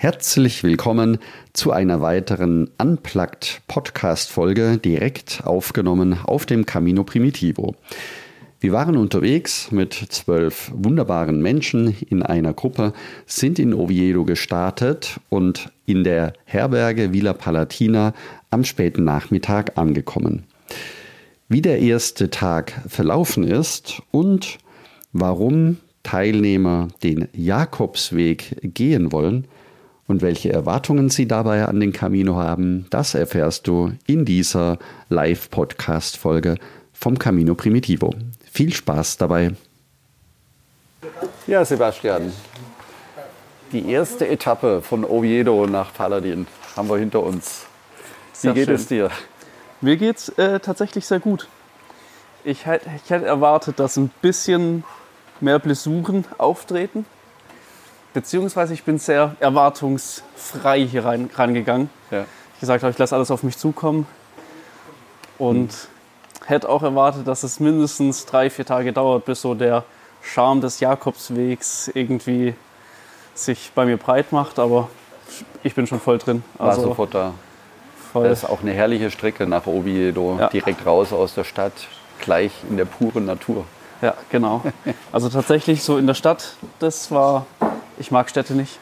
Herzlich willkommen zu einer weiteren Unplugged Podcast Folge direkt aufgenommen auf dem Camino Primitivo. Wir waren unterwegs mit zwölf wunderbaren Menschen in einer Gruppe, sind in Oviedo gestartet und in der Herberge Villa Palatina am späten Nachmittag angekommen. Wie der erste Tag verlaufen ist und warum Teilnehmer den Jakobsweg gehen wollen, und welche Erwartungen Sie dabei an den Camino haben, das erfährst du in dieser Live-Podcast-Folge vom Camino Primitivo. Viel Spaß dabei. Ja, Sebastian, die erste Etappe von Oviedo nach Paladin haben wir hinter uns. Wie Sehr geht schön. es dir? Mir geht es äh, tatsächlich sehr gut. Ich, hätt- ich hätte erwartet, dass ein bisschen mehr Blessuren auftreten. Beziehungsweise ich bin sehr erwartungsfrei hier rein, reingegangen. Ja. Ich gesagt habe, ich lasse alles auf mich zukommen. Und hätte auch erwartet, dass es mindestens drei, vier Tage dauert, bis so der Charme des Jakobswegs irgendwie sich bei mir breit macht. Aber ich bin schon voll drin. War Also sofort da. voll. Das ist auch eine herrliche Strecke nach Oviedo, Ja. direkt raus aus der Stadt, gleich in der puren Natur. Ja, genau. Also tatsächlich so in der Stadt, das war, ich mag Städte nicht.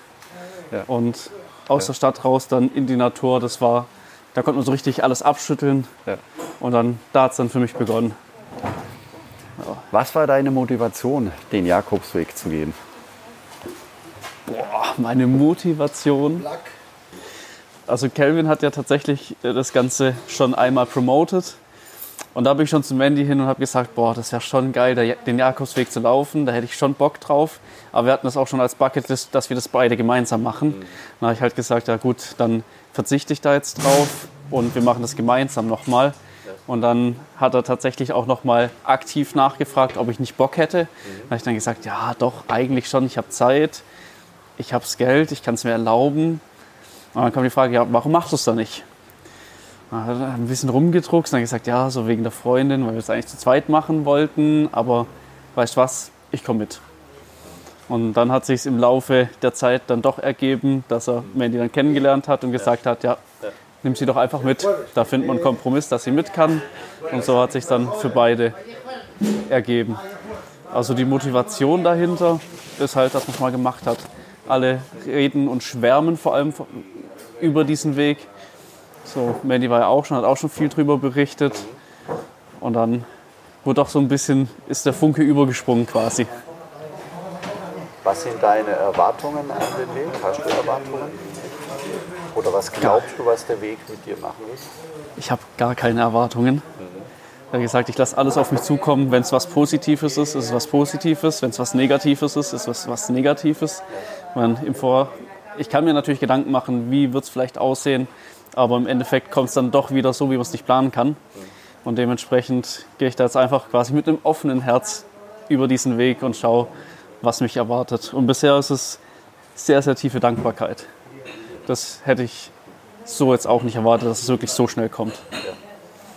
Ja. Und aus der Stadt raus dann in die Natur, das war, da konnte man so richtig alles abschütteln. Ja. Und dann, da hat es dann für mich begonnen. Was war deine Motivation, den Jakobsweg zu gehen? Boah, meine Motivation. Also Kelvin hat ja tatsächlich äh, das Ganze schon einmal promoted. Und da bin ich schon zu Mandy hin und habe gesagt, boah, das wäre schon geil, den Jakobsweg zu laufen. Da hätte ich schon Bock drauf. Aber wir hatten das auch schon als Bucketlist, dass wir das beide gemeinsam machen. Dann habe ich halt gesagt, ja gut, dann verzichte ich da jetzt drauf und wir machen das gemeinsam nochmal. Und dann hat er tatsächlich auch nochmal aktiv nachgefragt, ob ich nicht Bock hätte. Da habe ich dann gesagt, ja doch, eigentlich schon, ich habe Zeit, ich habe das Geld, ich kann es mir erlauben. Und dann kam die Frage, ja, warum machst du es dann nicht? Dann hat er ein bisschen rumgedruckst und dann gesagt, ja, so wegen der Freundin, weil wir es eigentlich zu zweit machen wollten. Aber weißt du was, ich komme mit. Und dann hat sich im Laufe der Zeit dann doch ergeben, dass er Mandy dann kennengelernt hat und gesagt hat, ja, nimm sie doch einfach mit. Da findet man einen Kompromiss, dass sie mit kann. Und so hat sich dann für beide ergeben. Also die Motivation dahinter ist halt, dass man es mal gemacht hat. Alle reden und schwärmen vor allem über diesen Weg. So, Mandy war ja auch schon, hat auch schon viel drüber berichtet. Und dann wurde auch so ein bisschen, ist der Funke übergesprungen quasi. Was sind deine Erwartungen an den Weg? Hast du Erwartungen? Oder was glaubst du, was der Weg mit dir machen wird? Ich habe gar keine Erwartungen. Ich habe gesagt, ich lasse alles auf mich zukommen. Wenn es was Positives ist, ist es was Positives. Wenn es was Negatives ist, ist es was Negatives. Man, im Vor ich kann mir natürlich Gedanken machen, wie wird es vielleicht aussehen. Aber im Endeffekt kommt es dann doch wieder so, wie man es nicht planen kann. Und dementsprechend gehe ich da jetzt einfach quasi mit einem offenen Herz über diesen Weg und schaue, was mich erwartet. Und bisher ist es sehr, sehr tiefe Dankbarkeit. Das hätte ich so jetzt auch nicht erwartet, dass es wirklich so schnell kommt.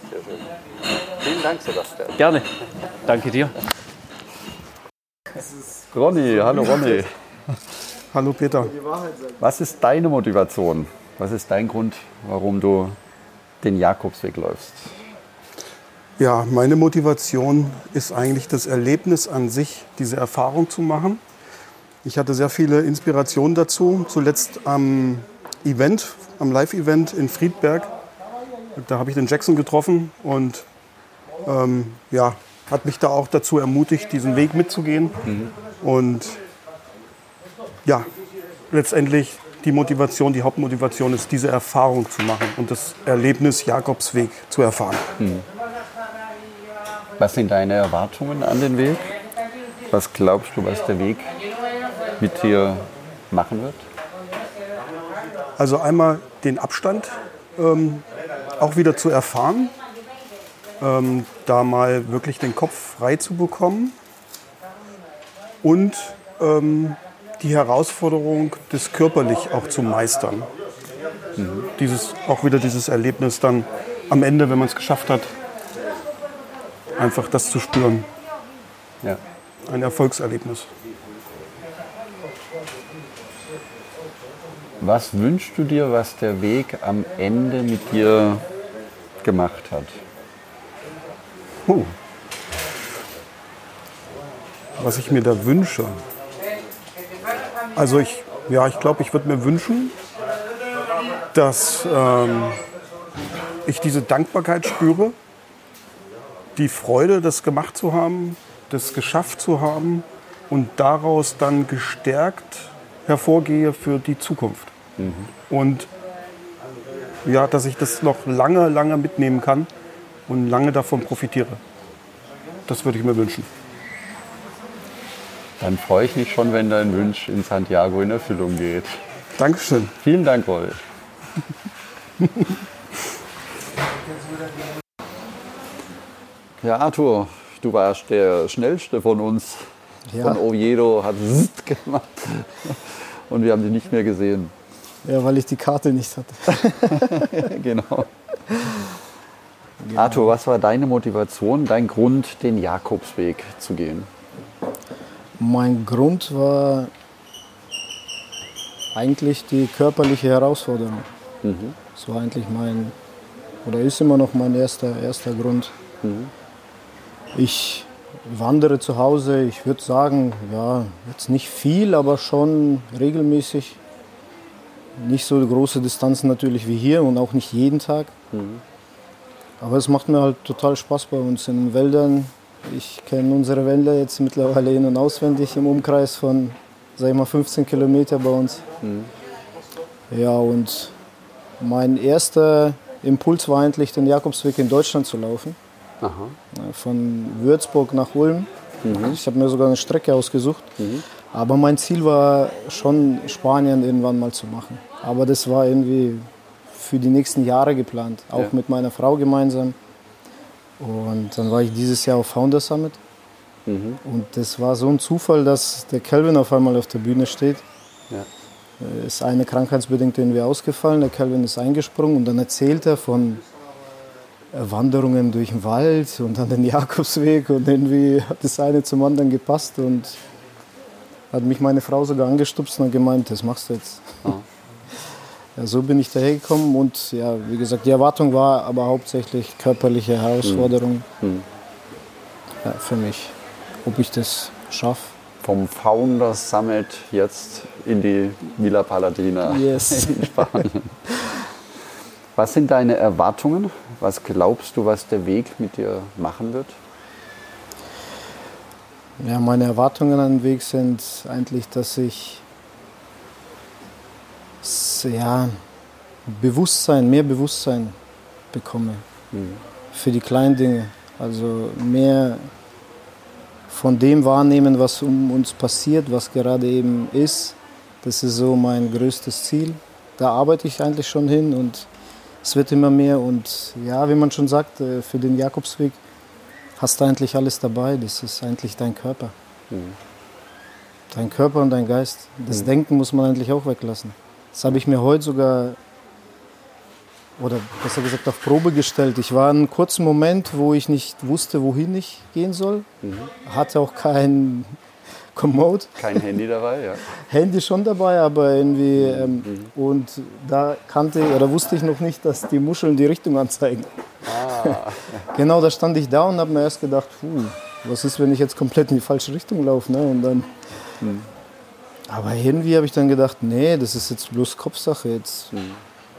Sehr schön. Vielen Dank, Sebastian. Gerne. Danke dir. Ronny, hallo Ronny. Hallo Peter. Was ist deine Motivation? Was ist dein Grund, warum du den Jakobsweg läufst? Ja, meine Motivation ist eigentlich das Erlebnis an sich, diese Erfahrung zu machen. Ich hatte sehr viele Inspirationen dazu, zuletzt am Event, am Live-Event in Friedberg. Da habe ich den Jackson getroffen und ähm, ja, hat mich da auch dazu ermutigt, diesen Weg mitzugehen. Und ja, letztendlich die Motivation, die Hauptmotivation ist, diese Erfahrung zu machen und das Erlebnis Jakobsweg zu erfahren. Was sind deine Erwartungen an den Weg? Was glaubst du, was der Weg mit dir machen wird? Also einmal den Abstand ähm, auch wieder zu erfahren, ähm, da mal wirklich den Kopf frei zu bekommen und ähm, die Herausforderung, das körperlich auch zu meistern. Dieses, auch wieder dieses Erlebnis dann am Ende, wenn man es geschafft hat, einfach das zu spüren. Ja. Ein Erfolgserlebnis. Was wünschst du dir, was der Weg am Ende mit dir gemacht hat? Oh. Was ich mir da wünsche. Also ich, ja, ich glaube, ich würde mir wünschen, dass ähm, ich diese Dankbarkeit spüre, die Freude, das gemacht zu haben, das geschafft zu haben und daraus dann gestärkt hervorgehe für die Zukunft. Mhm. Und ja, dass ich das noch lange, lange mitnehmen kann und lange davon profitiere. Das würde ich mir wünschen. Dann freue ich mich schon, wenn dein Wunsch in Santiago in Erfüllung geht. Dankeschön. Vielen Dank, Wolf. ja, Arthur, du warst der schnellste von uns. Ja. Von Oviedo hat Zzt gemacht. Und wir haben dich nicht mehr gesehen. Ja, weil ich die Karte nicht hatte. genau. genau. Arthur, was war deine Motivation, dein Grund, den Jakobsweg zu gehen? Mein Grund war eigentlich die körperliche Herausforderung. Mhm. Das war eigentlich mein, oder ist immer noch mein erster, erster Grund. Mhm. Ich wandere zu Hause, ich würde sagen, ja, jetzt nicht viel, aber schon regelmäßig. Nicht so große Distanzen natürlich wie hier und auch nicht jeden Tag. Mhm. Aber es macht mir halt total Spaß bei uns in den Wäldern. Ich kenne unsere Wälder jetzt mittlerweile in- und auswendig im Umkreis von, sag ich mal, 15 Kilometer bei uns. Mhm. Ja, und mein erster Impuls war eigentlich, den Jakobsweg in Deutschland zu laufen. Aha. Von Würzburg nach Ulm. Mhm. Ich habe mir sogar eine Strecke ausgesucht. Mhm. Aber mein Ziel war schon, Spanien irgendwann mal zu machen. Aber das war irgendwie für die nächsten Jahre geplant, auch ja. mit meiner Frau gemeinsam. Und dann war ich dieses Jahr auf Founder Summit. Mhm. Und das war so ein Zufall, dass der Kelvin auf einmal auf der Bühne steht. Ja. Äh, ist eine krankheitsbedingt irgendwie ausgefallen. Der Kelvin ist eingesprungen und dann erzählt er von Wanderungen durch den Wald und dann den Jakobsweg und irgendwie hat das eine zum anderen gepasst und hat mich meine Frau sogar angestupst und gemeint, das machst du jetzt. Oh. Ja, so bin ich daher gekommen und ja, wie gesagt, die Erwartung war aber hauptsächlich körperliche Herausforderung mhm. ja, für mich, ob ich das schaffe. Vom Founders Summit jetzt in die Villa Paladina yes. in Spanien. Was sind deine Erwartungen? Was glaubst du, was der Weg mit dir machen wird? Ja, meine Erwartungen an den Weg sind eigentlich, dass ich ja, Bewusstsein, mehr Bewusstsein bekomme mhm. für die kleinen Dinge. Also mehr von dem wahrnehmen, was um uns passiert, was gerade eben ist. Das ist so mein größtes Ziel. Da arbeite ich eigentlich schon hin und es wird immer mehr und ja, wie man schon sagt, äh, für den Jakobsweg hast du eigentlich alles dabei. Das ist eigentlich dein Körper. Mhm. Dein Körper und dein Geist. Das mhm. Denken muss man eigentlich auch weglassen. Das habe ich mir heute sogar, oder besser gesagt, auf Probe gestellt. Ich war einen kurzen Moment, wo ich nicht wusste, wohin ich gehen soll. Mhm. Hatte auch kein Komoot. Kein Handy dabei, ja. Handy schon dabei, aber irgendwie. Ähm, mhm. Und da kannte oder wusste ich noch nicht, dass die Muscheln die Richtung anzeigen. Ah. genau, da stand ich da und habe mir erst gedacht, puh, was ist, wenn ich jetzt komplett in die falsche Richtung laufe? Ne? Und dann. Mhm. Aber irgendwie habe ich dann gedacht, nee, das ist jetzt bloß Kopfsache. Jetzt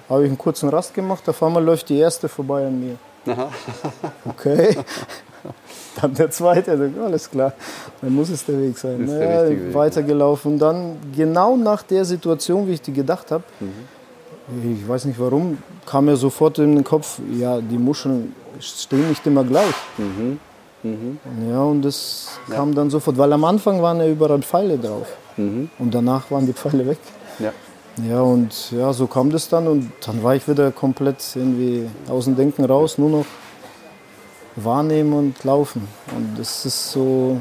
habe ich einen kurzen Rast gemacht, auf einmal läuft die erste vorbei an mir. Okay. Dann der zweite, alles klar, dann muss es der Weg sein. Naja, Weg, weitergelaufen. Und dann genau nach der Situation, wie ich die gedacht habe, mhm. ich weiß nicht warum, kam mir sofort in den Kopf, ja, die Muscheln stehen nicht immer gleich. Mhm. Mhm. Ja, und das ja. kam dann sofort, weil am Anfang waren ja überall Pfeile drauf. Mhm. Und danach waren die Pfeile weg. Ja. Ja, und ja, so kam das dann und dann war ich wieder komplett irgendwie aus dem Denken raus, nur noch wahrnehmen und laufen. Und das ist so,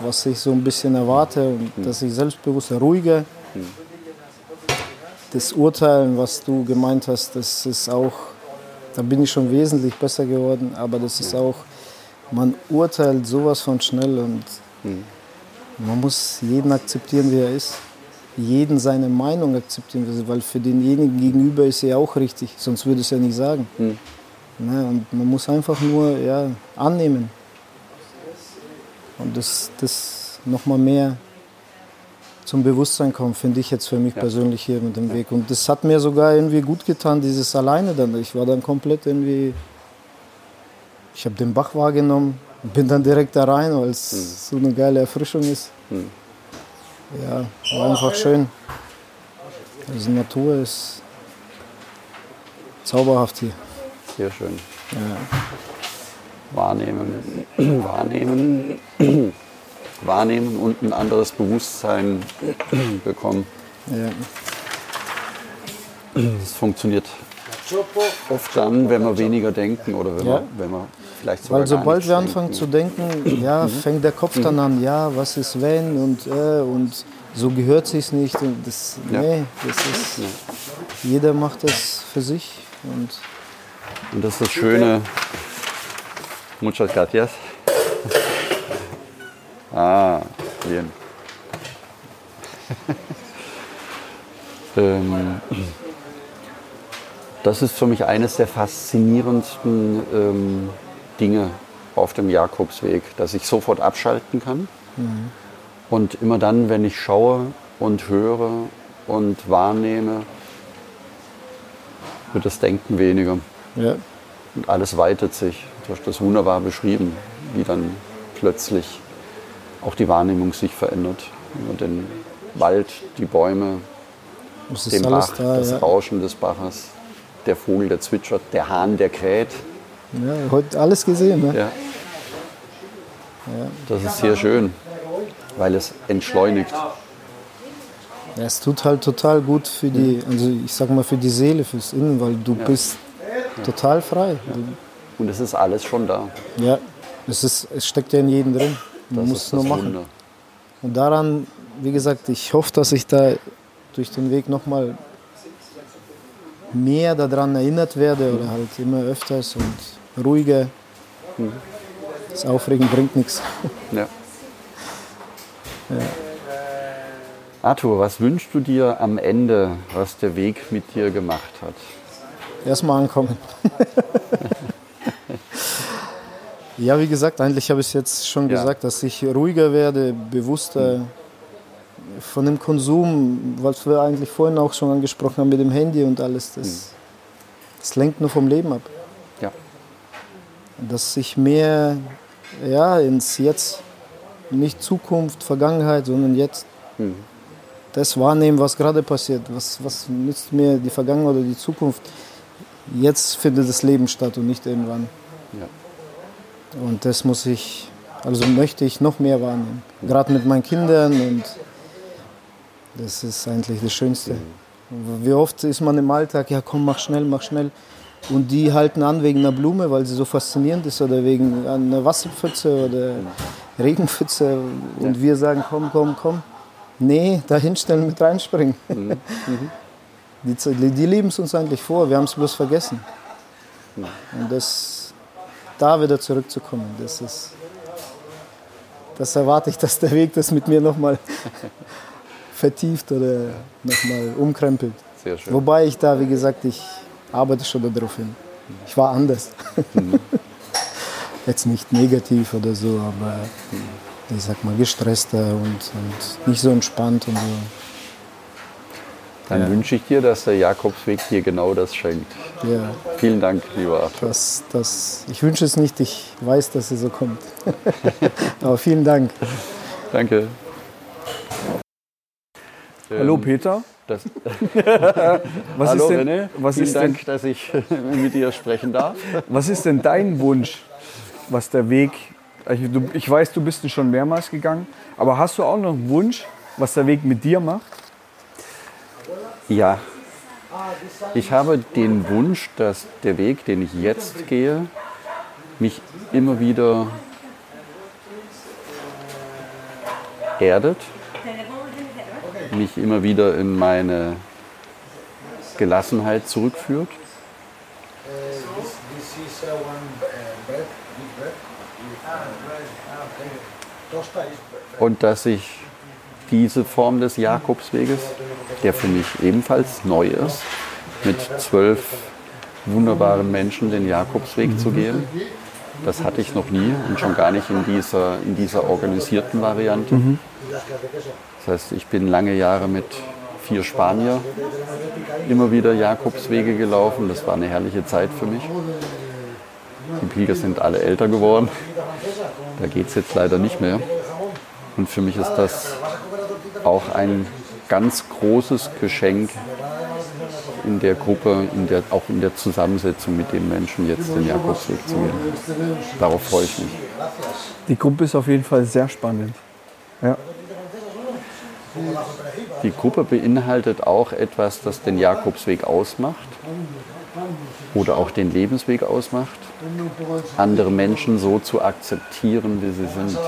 was ich so ein bisschen erwarte, und mhm. dass ich selbstbewusster, ruhiger. Mhm. Das Urteilen, was du gemeint hast, das ist auch, da bin ich schon wesentlich besser geworden, aber das ist auch, man urteilt sowas von schnell und mhm. man muss jeden akzeptieren, wie er ist. jeden seine Meinung akzeptieren weil für denjenigen gegenüber ist er ja auch richtig, sonst würde es ja nicht sagen. Hm. Ne, und man muss einfach nur ja, annehmen. Und das, das nochmal mehr zum Bewusstsein kommen, finde ich jetzt für mich Ja. persönlich hier mit dem Weg. Und das hat mir sogar irgendwie gut getan, dieses Alleine dann. Ich war dann komplett irgendwie, ich habe den Bach wahrgenommen, bin dann direkt da rein, weil es so eine geile Erfrischung ist. Hm. Ja, war einfach schön. Also Natur ist zauberhaft hier. Sehr schön. Ja. Wahrnehmen, wahrnehmen, wahrnehmen und ein anderes Bewusstsein bekommen. Ja. Das funktioniert oft dann, wenn wir weniger denken oder wenn, Ja. wir, wenn wir vielleicht sogar Weil sobald wir anfangen zu denken, ja, fängt der Kopf dann an, ja, was ist wenn und äh, und so gehört sich's nicht und das, Ja. nee, das ist, jeder macht das für sich und Und das ist das Schöne. Muchas gracias. Ah, bien. ähm, das ist für mich eines der faszinierendsten ähm, Dinge auf dem Jakobsweg, dass ich sofort abschalten kann. Und immer dann, wenn ich schaue und höre und wahrnehme, wird das Denken weniger. ja, Und alles weitet sich. Du hast das wunderbar beschrieben, wie dann plötzlich auch die Wahrnehmung sich verändert. Und den Wald, die Bäume, den Bach, da. das Ja. Rauschen des Baches, der Vogel, der zwitschert, der Hahn, der kräht. Ja, heute alles gesehen, ne? Ja. Das ist sehr schön, weil es entschleunigt. Ja, es tut halt total gut für die, also ich sag mal für die Seele, fürs Innen, weil du bist total frei. Und es ist alles schon da. Ja, es, ist, es steckt ja in jedem drin. Du Das musst ist es nur machen. Wunder. Und daran, wie gesagt, ich hoffe, dass ich da durch den Weg nochmal mehr daran erinnert werde oder halt immer öfters und ruhiger. Das Aufregen bringt nichts. Ja. Arthur, was wünschst du dir am Ende, was der Weg mit dir gemacht hat? Erstmal ankommen. ja, wie gesagt, eigentlich habe ich es jetzt schon Ja. gesagt, dass ich ruhiger werde, bewusster von dem Konsum, was wir eigentlich vorhin auch schon angesprochen haben mit dem Handy und alles. Das, das lenkt nur vom Leben ab. Ja. dass ich mehr ja, ins Jetzt, nicht Zukunft, Vergangenheit, sondern jetzt das wahrnehmen, was gerade passiert. Was, was nützt mir die Vergangenheit oder die Zukunft? Jetzt findet das Leben statt und nicht irgendwann. Ja. Und das muss ich, also möchte ich noch mehr wahrnehmen. Gerade mit meinen Kindern und das ist eigentlich das Schönste. Wie oft ist man im Alltag, ja komm, mach schnell, mach schnell. Und die halten an wegen einer Blume, weil sie so faszinierend ist oder wegen einer Wasserpfütze oder Regenpfütze. Und wir sagen, komm, komm, komm. Nee, da hinstellen, mit reinspringen. Die, die, die leben es uns eigentlich vor, wir haben es bloß vergessen. Und das, da wieder zurückzukommen, das ist, das erwarte ich, dass der Weg das mit mir nochmal vertieft oder nochmal umkrempelt. Sehr schön. Wobei ich da, wie gesagt, ich arbeite schon darauf hin. Ich war anders. Jetzt nicht negativ oder so, aber ich sag mal gestresster und, und nicht so entspannt und so. Dann wünsche ich dir, dass der Jakobsweg dir genau das schenkt. Ja, Vielen Dank, lieber Arthur. das, das, ich wünsche es nicht, ich weiß, dass es so kommt. aber vielen Dank. Danke. Hallo Peter, Das, was hallo ist denn, René, was vielen ist denn, Dank, dass ich mit dir sprechen darf. was ist denn dein Wunsch, was der Weg, du, ich weiß, du bist schon mehrmals gegangen, aber hast du auch noch einen Wunsch, was der Weg mit dir macht? Ja, ich habe den Wunsch, dass der Weg, den ich jetzt gehe, mich immer wieder erdet, mich immer wieder in meine Gelassenheit zurückführt. Und dass ich diese Form des Jakobsweges, der für mich ebenfalls neu ist, mit zwölf wunderbaren Menschen den Jakobsweg zu gehen. Das hatte ich noch nie und schon gar nicht in dieser, in dieser organisierten Variante. Mhm. Das heißt, ich bin lange Jahre mit vier Spanier immer wieder Jakobswege gelaufen. Das war eine herrliche Zeit für mich. Die Pilger sind alle älter geworden. Da geht es jetzt leider nicht mehr. Und für mich ist das auch ein ganz großes Geschenk in der Gruppe, in der, auch in der Zusammensetzung mit den Menschen jetzt den Jakobsweg zu gehen. Darauf freue ich mich. Die Gruppe ist auf jeden Fall sehr spannend. Ja. Die Gruppe beinhaltet auch etwas, das den Jakobsweg ausmacht oder auch den Lebensweg ausmacht, andere Menschen so zu akzeptieren, wie sie sind.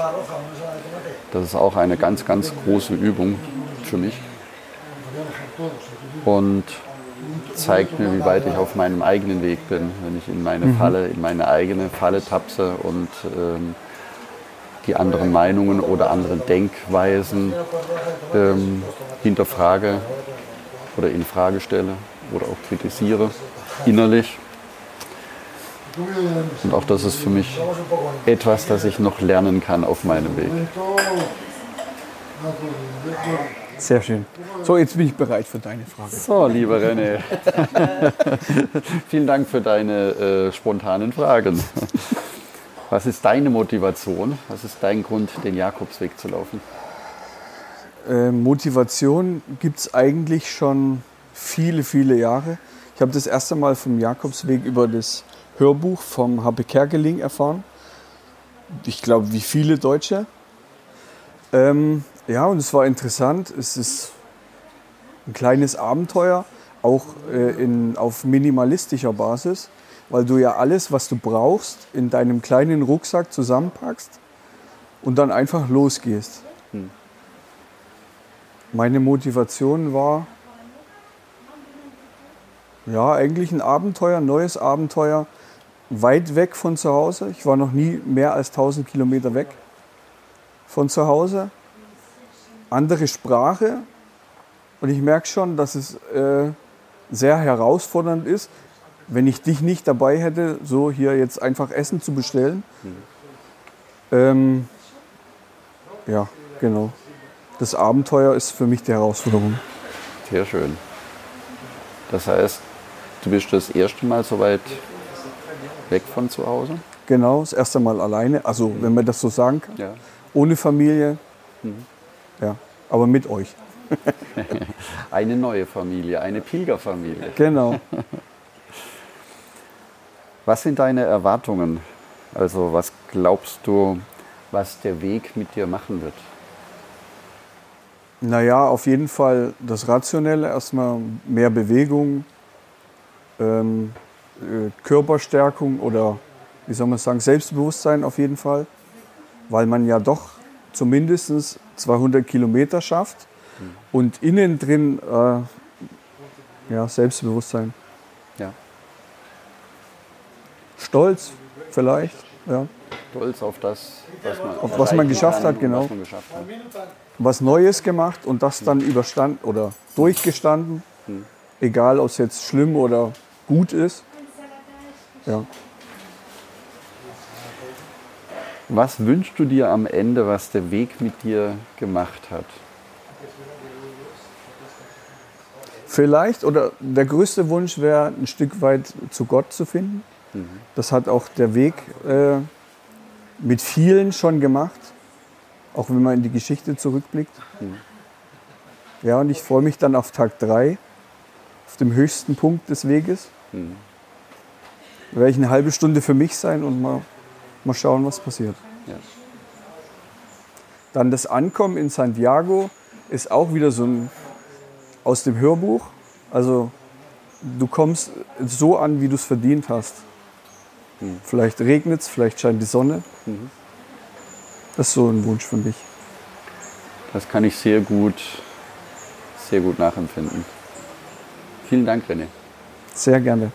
Das ist auch eine ganz, ganz große Übung für mich und zeigt mir, wie weit ich auf meinem eigenen Weg bin, wenn ich in meine mhm. Falle, in meine eigene Falle tapse und ähm, die anderen Meinungen oder anderen Denkweisen ähm, hinterfrage oder in Frage stelle oder auch kritisiere innerlich. Und auch das ist für mich etwas, das ich noch lernen kann auf meinem Weg. Sehr schön. So, jetzt bin ich bereit für deine Frage. So, lieber René. Vielen Dank für deine äh, spontanen Fragen. Was ist deine Motivation? Was ist dein Grund, den Jakobsweg zu laufen? Äh, Motivation gibt es eigentlich schon viele, viele Jahre. Ich habe das erste Mal vom Jakobsweg über das Hörbuch vom H.P. Kerkeling erfahren. Ich glaube, wie viele Deutsche. Ähm, ja, und es war interessant. Es ist ein kleines Abenteuer, auch äh, in, auf minimalistischer Basis, weil du ja alles, was du brauchst, in deinem kleinen Rucksack zusammenpackst und dann einfach losgehst. Hm. Meine Motivation war, ja, eigentlich ein Abenteuer, ein neues Abenteuer, weit weg von zu Hause. Ich war noch nie mehr als 1000 Kilometer weg von zu Hause. Andere Sprache. Und ich merke schon, dass es äh, sehr herausfordernd ist, wenn ich dich nicht dabei hätte, so hier jetzt einfach Essen zu bestellen. Mhm. Ähm, ja, genau. Das Abenteuer ist für mich die Herausforderung. Sehr schön. Das heißt, du bist das erste Mal so weit weg von zu Hause? Genau, das erste Mal alleine. Also, mhm. wenn man das so sagen kann. Ja. Ohne Familie. Mhm. Ja, aber mit euch. eine neue Familie, eine Pilgerfamilie. Genau. Was sind deine Erwartungen? Also, was glaubst du, was der Weg mit dir machen wird? Naja, auf jeden Fall das Rationelle, erstmal mehr Bewegung, ähm, äh, Körperstärkung oder wie soll man sagen, Selbstbewusstsein auf jeden Fall, weil man ja doch zumindest 200 Kilometer schafft und innen drin äh, ja, Selbstbewusstsein. Ja. Stolz vielleicht, ja. Stolz auf das, was man, auf was man geschafft hat, genau. Was, geschafft hat. was Neues gemacht und das dann überstanden oder durchgestanden, hm. egal ob es jetzt schlimm oder gut ist. Ja. Was wünschst du dir am Ende, was der Weg mit dir gemacht hat? Vielleicht oder der größte Wunsch wäre, ein Stück weit zu Gott zu finden. Mhm. Das hat auch der Weg äh, mit vielen schon gemacht, auch wenn man in die Geschichte zurückblickt. Mhm. Ja, und ich freue mich dann auf Tag 3, auf dem höchsten Punkt des Weges. Mhm. Da werde ich eine halbe Stunde für mich sein und mal, mal schauen, was passiert. Ja. Dann das Ankommen in Santiago ist auch wieder so ein aus dem Hörbuch. Also du kommst so an, wie du es verdient hast. Mhm. Vielleicht regnet es, vielleicht scheint die Sonne. Mhm. Das ist so ein Wunsch für mich. Das kann ich sehr gut, sehr gut nachempfinden. Vielen Dank, René. Sehr gerne.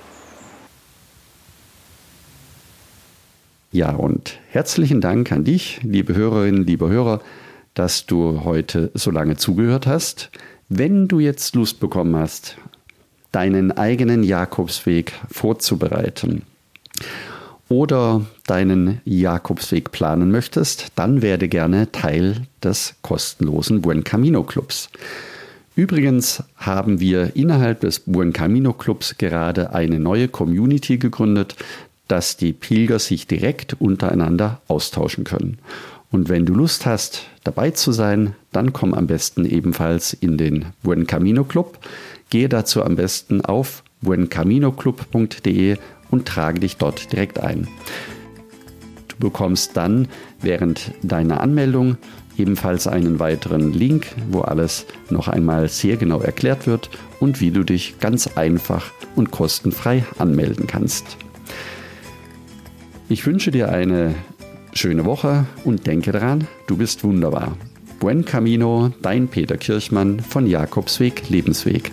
Ja, und herzlichen Dank an dich, liebe Hörerinnen, liebe Hörer, dass du heute so lange zugehört hast. Wenn du jetzt Lust bekommen hast, deinen eigenen Jakobsweg vorzubereiten oder deinen Jakobsweg planen möchtest, dann werde gerne Teil des kostenlosen Buen Camino Clubs. Übrigens haben wir innerhalb des Buen Camino Clubs gerade eine neue Community gegründet, dass die Pilger sich direkt untereinander austauschen können. Und wenn du Lust hast, dabei zu sein, dann komm am besten ebenfalls in den Buen Camino Club. Gehe dazu am besten auf buencaminoclub.de und trage dich dort direkt ein. Du bekommst dann während deiner Anmeldung ebenfalls einen weiteren Link, wo alles noch einmal sehr genau erklärt wird und wie du dich ganz einfach und kostenfrei anmelden kannst. Ich wünsche dir eine schöne Woche und denke daran, du bist wunderbar. Buen Camino, dein Peter Kirchmann von Jakobsweg Lebensweg.